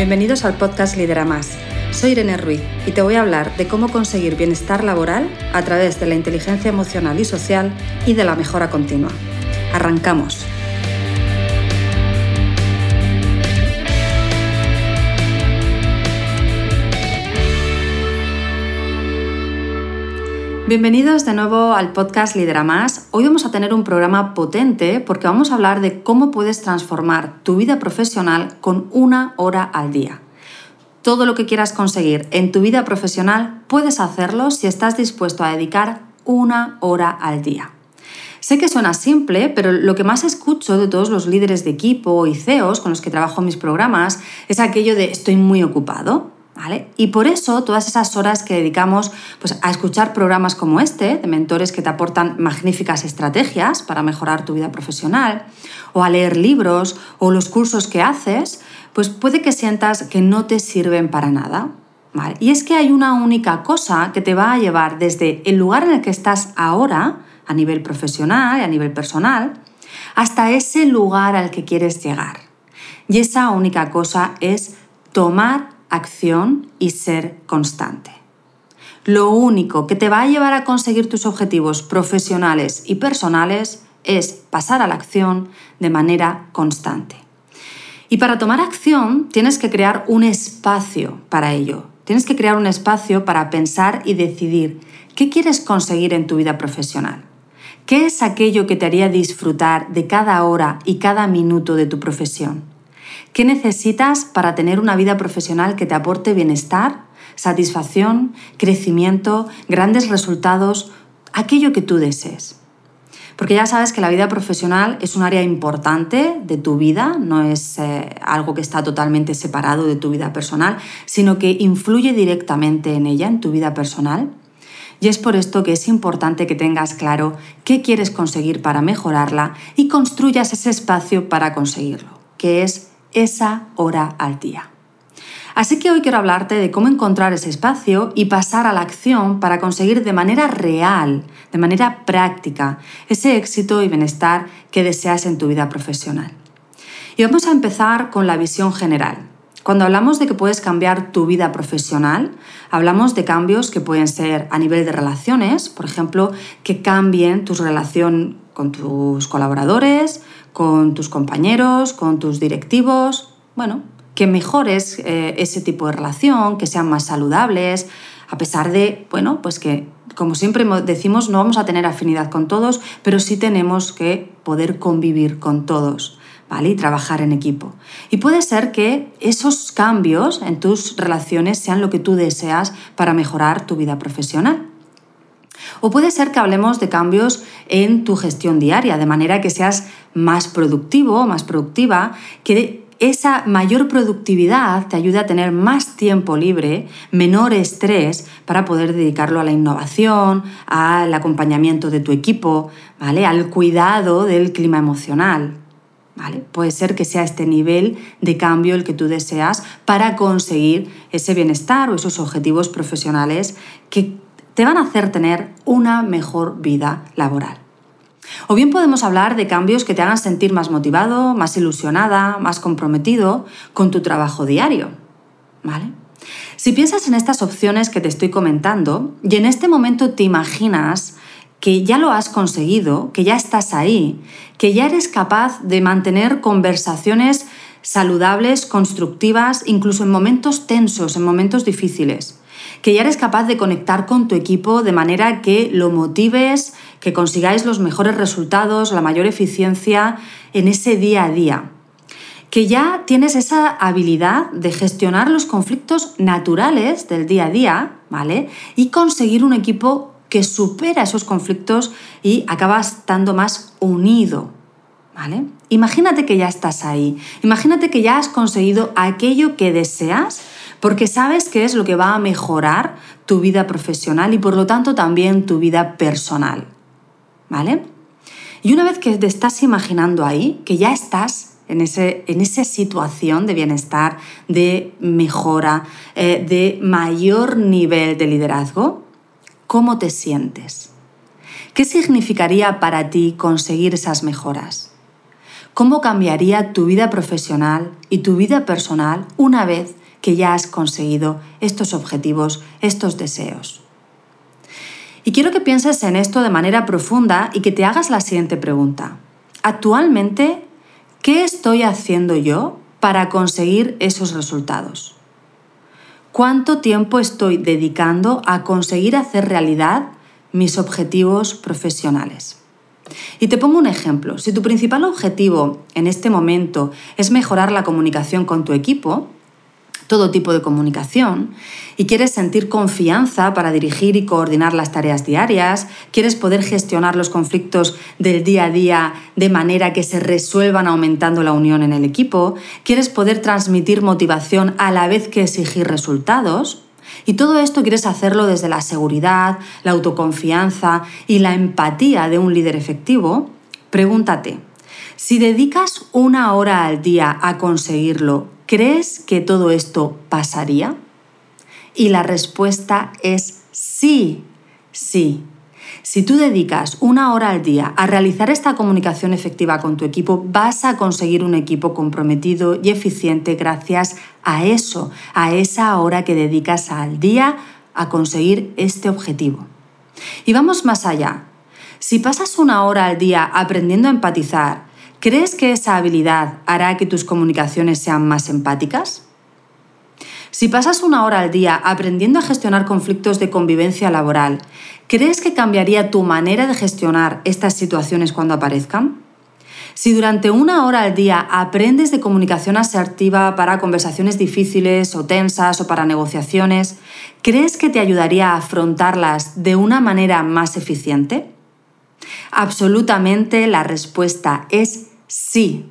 Bienvenidos al podcast Lidera Más. Soy Irene Ruiz y te voy a hablar de cómo conseguir bienestar laboral a través de la inteligencia emocional y social y de la mejora continua. Arrancamos. Bienvenidos de nuevo al podcast Lidera Más. Hoy vamos a tener un programa potente porque vamos a hablar de cómo puedes transformar tu vida profesional con una hora al día. Todo lo que quieras conseguir en tu vida profesional puedes hacerlo si estás dispuesto a dedicar una hora al día. Sé que suena simple, pero lo que más escucho de todos los líderes de equipo y CEOs con los que trabajo en mis programas es aquello de estoy muy ocupado. Y por eso todas esas horas que dedicamos pues, a escuchar programas como este, de mentores que te aportan magníficas estrategias para mejorar tu vida profesional, o a leer libros o los cursos que haces, pues puede que sientas que no te sirven para nada. Y es que hay una única cosa que te va a llevar desde el lugar en el que estás ahora, a nivel profesional y a nivel personal, hasta ese lugar al que quieres llegar. Y esa única cosa es tomar acción y ser constante. Lo único que te va a llevar a conseguir tus objetivos profesionales y personales es pasar a la acción de manera constante. Y para tomar acción tienes que crear un espacio para ello. Tienes que crear un espacio para pensar y decidir qué quieres conseguir en tu vida profesional. ¿Qué es aquello que te haría disfrutar de cada hora y cada minuto de tu profesión? ¿Qué necesitas para tener una vida profesional que te aporte bienestar, satisfacción, crecimiento, grandes resultados, aquello que tú desees? Porque ya sabes que la vida profesional es un área importante de tu vida, no es eh, algo que está totalmente separado de tu vida personal, sino que influye directamente en ella, en tu vida personal. Y es por esto que es importante que tengas claro qué quieres conseguir para mejorarla y construyas ese espacio para conseguirlo, que es esa hora al día. Así que hoy quiero hablarte de cómo encontrar ese espacio y pasar a la acción para conseguir de manera real, de manera práctica, ese éxito y bienestar que deseas en tu vida profesional. Y vamos a empezar con la visión general. Cuando hablamos de que puedes cambiar tu vida profesional, hablamos de cambios que pueden ser a nivel de relaciones, por ejemplo, que cambien tu relación con tus colaboradores, con tus compañeros, con tus directivos, bueno, que mejores eh, ese tipo de relación, que sean más saludables, a pesar de, bueno, pues que como siempre decimos, no vamos a tener afinidad con todos, pero sí tenemos que poder convivir con todos. ¿Vale? Y trabajar en equipo. Y puede ser que esos cambios en tus relaciones sean lo que tú deseas para mejorar tu vida profesional. O puede ser que hablemos de cambios en tu gestión diaria, de manera que seas más productivo, más productiva, que esa mayor productividad te ayude a tener más tiempo libre, menor estrés para poder dedicarlo a la innovación, al acompañamiento de tu equipo, ¿vale? al cuidado del clima emocional. ¿Vale? Puede ser que sea este nivel de cambio el que tú deseas para conseguir ese bienestar o esos objetivos profesionales que te van a hacer tener una mejor vida laboral. O bien podemos hablar de cambios que te hagan sentir más motivado, más ilusionada, más comprometido con tu trabajo diario. ¿Vale? Si piensas en estas opciones que te estoy comentando y en este momento te imaginas que ya lo has conseguido, que ya estás ahí, que ya eres capaz de mantener conversaciones saludables, constructivas, incluso en momentos tensos, en momentos difíciles, que ya eres capaz de conectar con tu equipo de manera que lo motives, que consigáis los mejores resultados, la mayor eficiencia en ese día a día. Que ya tienes esa habilidad de gestionar los conflictos naturales del día a día, ¿vale? Y conseguir un equipo que supera esos conflictos y acaba estando más unido, ¿vale? Imagínate que ya estás ahí, imagínate que ya has conseguido aquello que deseas porque sabes que es lo que va a mejorar tu vida profesional y por lo tanto también tu vida personal. ¿Vale? Y una vez que te estás imaginando ahí, que ya estás en, ese, en esa situación de bienestar, de mejora, eh, de mayor nivel de liderazgo, ¿cómo te sientes? ¿Qué significaría para ti conseguir esas mejoras? cómo cambiaría tu vida profesional y tu vida personal una vez que ya has conseguido estos objetivos, estos deseos. Y quiero que pienses en esto de manera profunda y que te hagas la siguiente pregunta. Actualmente, ¿qué estoy haciendo yo para conseguir esos resultados? ¿Cuánto tiempo estoy dedicando a conseguir hacer realidad mis objetivos profesionales? Y te pongo un ejemplo. Si tu principal objetivo en este momento es mejorar la comunicación con tu equipo, todo tipo de comunicación y quieres sentir confianza para dirigir y coordinar las tareas diarias, quieres poder gestionar los conflictos del día a día de manera que se resuelvan aumentando la unión en el equipo, quieres poder transmitir motivación a la vez que exigir resultados, y todo esto quieres hacerlo desde la seguridad, la autoconfianza y la empatía de un líder efectivo, pregúntate, si dedicas una hora al día a conseguirlo, ¿Crees que todo esto pasaría? Y la respuesta es sí, sí. Si tú dedicas una hora al día a realizar esta comunicación efectiva con tu equipo, vas a conseguir un equipo comprometido y eficiente gracias a eso, a esa hora que dedicas al día a conseguir este objetivo. Y vamos más allá. Si pasas una hora al día aprendiendo a empatizar, ¿Crees que esa habilidad hará que tus comunicaciones sean más empáticas? Si pasas una hora al día aprendiendo a gestionar conflictos de convivencia laboral, ¿crees que cambiaría tu manera de gestionar estas situaciones cuando aparezcan? Si durante una hora al día aprendes de comunicación asertiva para conversaciones difíciles o tensas o para negociaciones, ¿crees que te ayudaría a afrontarlas de una manera más eficiente? Absolutamente la respuesta es sí,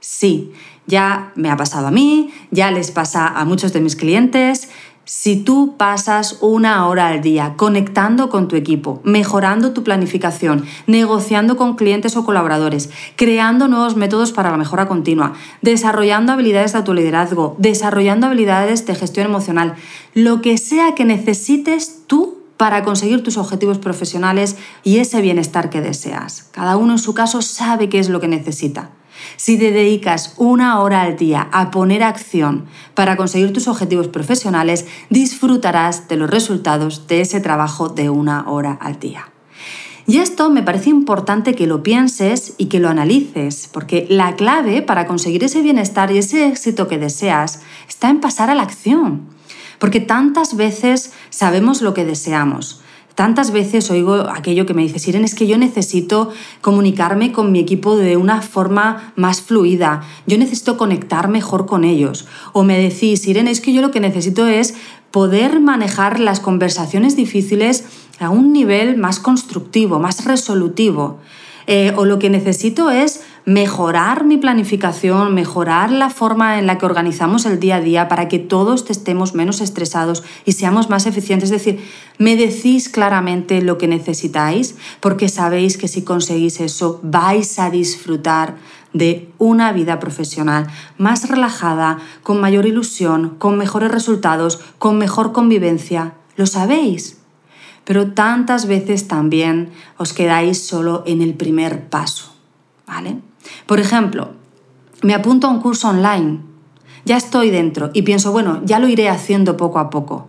sí. Ya me ha pasado a mí, ya les pasa a muchos de mis clientes. Si tú pasas una hora al día conectando con tu equipo, mejorando tu planificación, negociando con clientes o colaboradores, creando nuevos métodos para la mejora continua, desarrollando habilidades de autoliderazgo, desarrollando habilidades de gestión emocional, lo que sea que necesites tú para conseguir tus objetivos profesionales y ese bienestar que deseas. Cada uno en su caso sabe qué es lo que necesita. Si te dedicas una hora al día a poner acción para conseguir tus objetivos profesionales, disfrutarás de los resultados de ese trabajo de una hora al día. Y esto me parece importante que lo pienses y que lo analices, porque la clave para conseguir ese bienestar y ese éxito que deseas está en pasar a la acción. Porque tantas veces sabemos lo que deseamos. Tantas veces oigo aquello que me dice, Siren, es que yo necesito comunicarme con mi equipo de una forma más fluida, yo necesito conectar mejor con ellos. O me decís, Siren, es que yo lo que necesito es poder manejar las conversaciones difíciles a un nivel más constructivo, más resolutivo. Eh, o lo que necesito es mejorar mi planificación, mejorar la forma en la que organizamos el día a día para que todos estemos menos estresados y seamos más eficientes. Es decir, me decís claramente lo que necesitáis porque sabéis que si conseguís eso vais a disfrutar de una vida profesional más relajada, con mayor ilusión, con mejores resultados, con mejor convivencia. ¿Lo sabéis? Pero tantas veces también os quedáis solo en el primer paso, ¿vale? Por ejemplo, me apunto a un curso online, ya estoy dentro y pienso, bueno, ya lo iré haciendo poco a poco.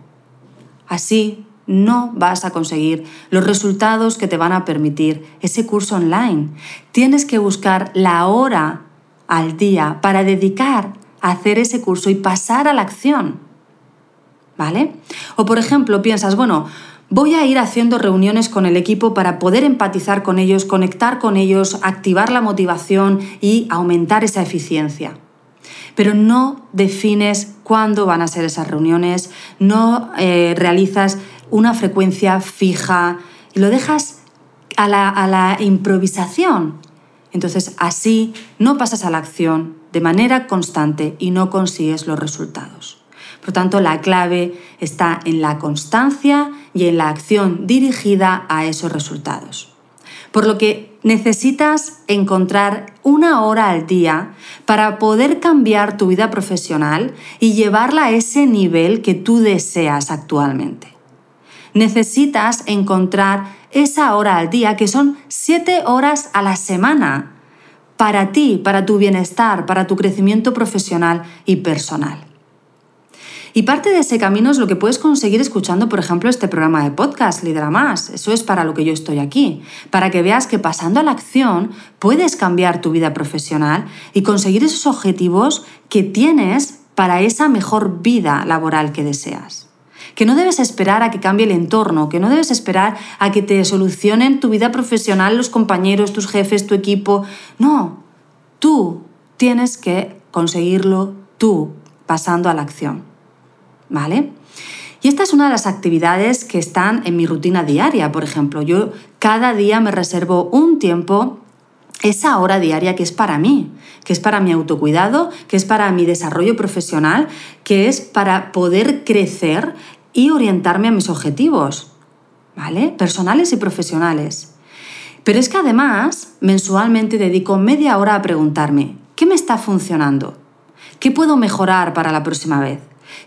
Así no vas a conseguir los resultados que te van a permitir ese curso online. Tienes que buscar la hora al día para dedicar a hacer ese curso y pasar a la acción. ¿Vale? O por ejemplo, piensas, bueno, Voy a ir haciendo reuniones con el equipo para poder empatizar con ellos, conectar con ellos, activar la motivación y aumentar esa eficiencia. Pero no defines cuándo van a ser esas reuniones, no eh, realizas una frecuencia fija y lo dejas a la, a la improvisación. Entonces así no pasas a la acción de manera constante y no consigues los resultados. Por tanto, la clave está en la constancia y en la acción dirigida a esos resultados. Por lo que necesitas encontrar una hora al día para poder cambiar tu vida profesional y llevarla a ese nivel que tú deseas actualmente. Necesitas encontrar esa hora al día, que son siete horas a la semana, para ti, para tu bienestar, para tu crecimiento profesional y personal. Y parte de ese camino es lo que puedes conseguir escuchando, por ejemplo, este programa de podcast, Lidera Más. Eso es para lo que yo estoy aquí, para que veas que pasando a la acción puedes cambiar tu vida profesional y conseguir esos objetivos que tienes para esa mejor vida laboral que deseas. Que no debes esperar a que cambie el entorno, que no debes esperar a que te solucionen tu vida profesional los compañeros, tus jefes, tu equipo. No, tú tienes que conseguirlo tú pasando a la acción. ¿Vale? Y esta es una de las actividades que están en mi rutina diaria, por ejemplo. Yo cada día me reservo un tiempo, esa hora diaria que es para mí, que es para mi autocuidado, que es para mi desarrollo profesional, que es para poder crecer y orientarme a mis objetivos, ¿vale? Personales y profesionales. Pero es que además mensualmente dedico media hora a preguntarme, ¿qué me está funcionando? ¿Qué puedo mejorar para la próxima vez?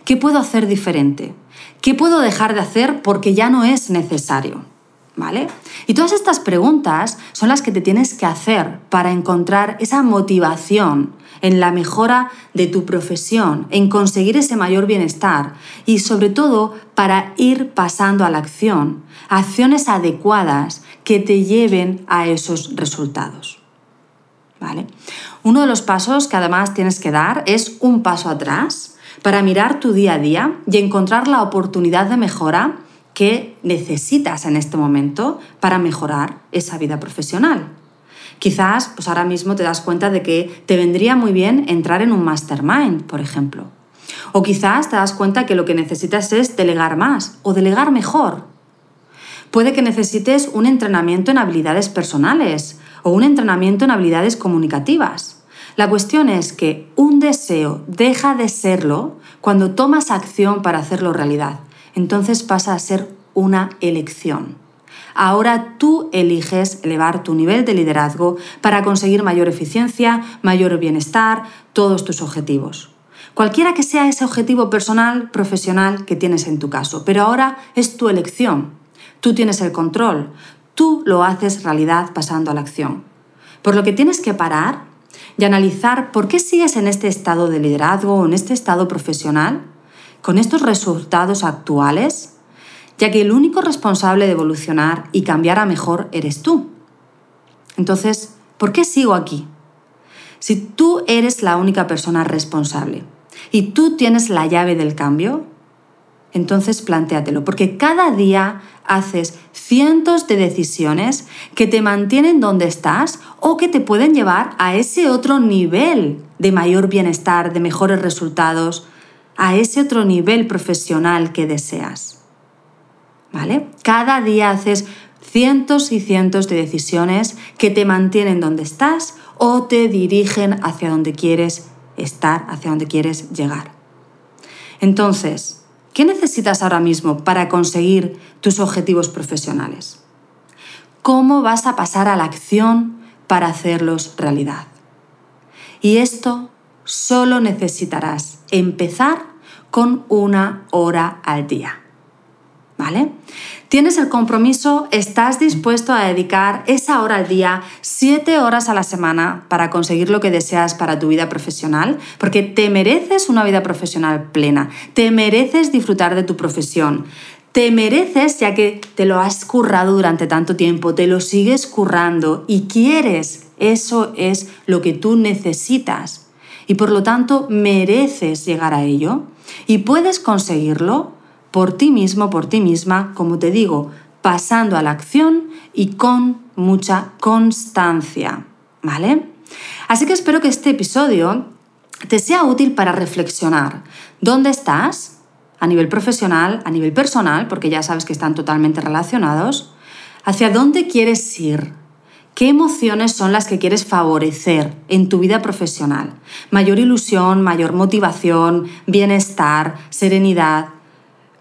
¿Qué puedo hacer diferente? ¿Qué puedo dejar de hacer porque ya no es necesario? ¿Vale? Y todas estas preguntas son las que te tienes que hacer para encontrar esa motivación en la mejora de tu profesión, en conseguir ese mayor bienestar y sobre todo para ir pasando a la acción, acciones adecuadas que te lleven a esos resultados. ¿Vale? Uno de los pasos que además tienes que dar es un paso atrás para mirar tu día a día y encontrar la oportunidad de mejora que necesitas en este momento para mejorar esa vida profesional. Quizás pues ahora mismo te das cuenta de que te vendría muy bien entrar en un mastermind, por ejemplo. O quizás te das cuenta que lo que necesitas es delegar más o delegar mejor. Puede que necesites un entrenamiento en habilidades personales o un entrenamiento en habilidades comunicativas. La cuestión es que un deseo deja de serlo cuando tomas acción para hacerlo realidad. Entonces pasa a ser una elección. Ahora tú eliges elevar tu nivel de liderazgo para conseguir mayor eficiencia, mayor bienestar, todos tus objetivos. Cualquiera que sea ese objetivo personal, profesional que tienes en tu caso. Pero ahora es tu elección. Tú tienes el control. Tú lo haces realidad pasando a la acción. Por lo que tienes que parar y analizar por qué sigues en este estado de liderazgo o en este estado profesional con estos resultados actuales, ya que el único responsable de evolucionar y cambiar a mejor eres tú. Entonces, ¿por qué sigo aquí? Si tú eres la única persona responsable y tú tienes la llave del cambio, entonces plantéatelo, porque cada día haces cientos de decisiones que te mantienen donde estás o que te pueden llevar a ese otro nivel de mayor bienestar, de mejores resultados, a ese otro nivel profesional que deseas. ¿Vale? Cada día haces cientos y cientos de decisiones que te mantienen donde estás o te dirigen hacia donde quieres estar, hacia donde quieres llegar. Entonces, ¿Qué necesitas ahora mismo para conseguir tus objetivos profesionales? ¿Cómo vas a pasar a la acción para hacerlos realidad? Y esto solo necesitarás empezar con una hora al día. ¿Vale? Tienes el compromiso, estás dispuesto a dedicar esa hora al día, siete horas a la semana para conseguir lo que deseas para tu vida profesional, porque te mereces una vida profesional plena, te mereces disfrutar de tu profesión, te mereces ya que te lo has currado durante tanto tiempo, te lo sigues currando y quieres, eso es lo que tú necesitas. Y por lo tanto mereces llegar a ello y puedes conseguirlo por ti mismo, por ti misma, como te digo, pasando a la acción y con mucha constancia, ¿vale? Así que espero que este episodio te sea útil para reflexionar. Dónde estás a nivel profesional, a nivel personal, porque ya sabes que están totalmente relacionados, hacia dónde quieres ir, qué emociones son las que quieres favorecer en tu vida profesional, mayor ilusión, mayor motivación, bienestar, serenidad,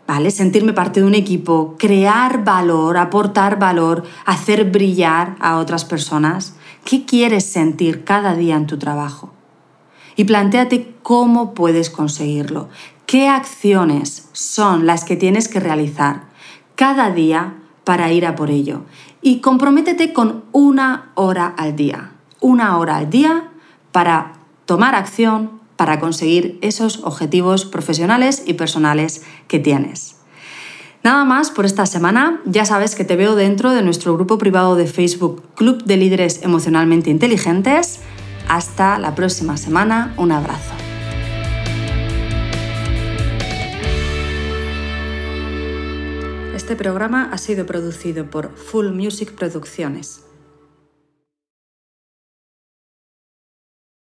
¿vale? Sentirme parte de un equipo, crear valor, aportar valor, hacer brillar a otras personas. ¿Qué quieres sentir cada día en tu trabajo? Y planteate cómo puedes conseguirlo. ¿Qué acciones son las que tienes que realizar cada día para ir a por ello? Y comprométete con una hora al día. una hora al día para tomar acción, para conseguir esos objetivos profesionales y personales que tienes. Nada más por esta semana. Ya sabes que te veo dentro de nuestro grupo privado de Facebook Club de Líderes Emocionalmente Inteligentes. Hasta la próxima semana. Un abrazo. Este programa ha sido producido por Full Music Producciones.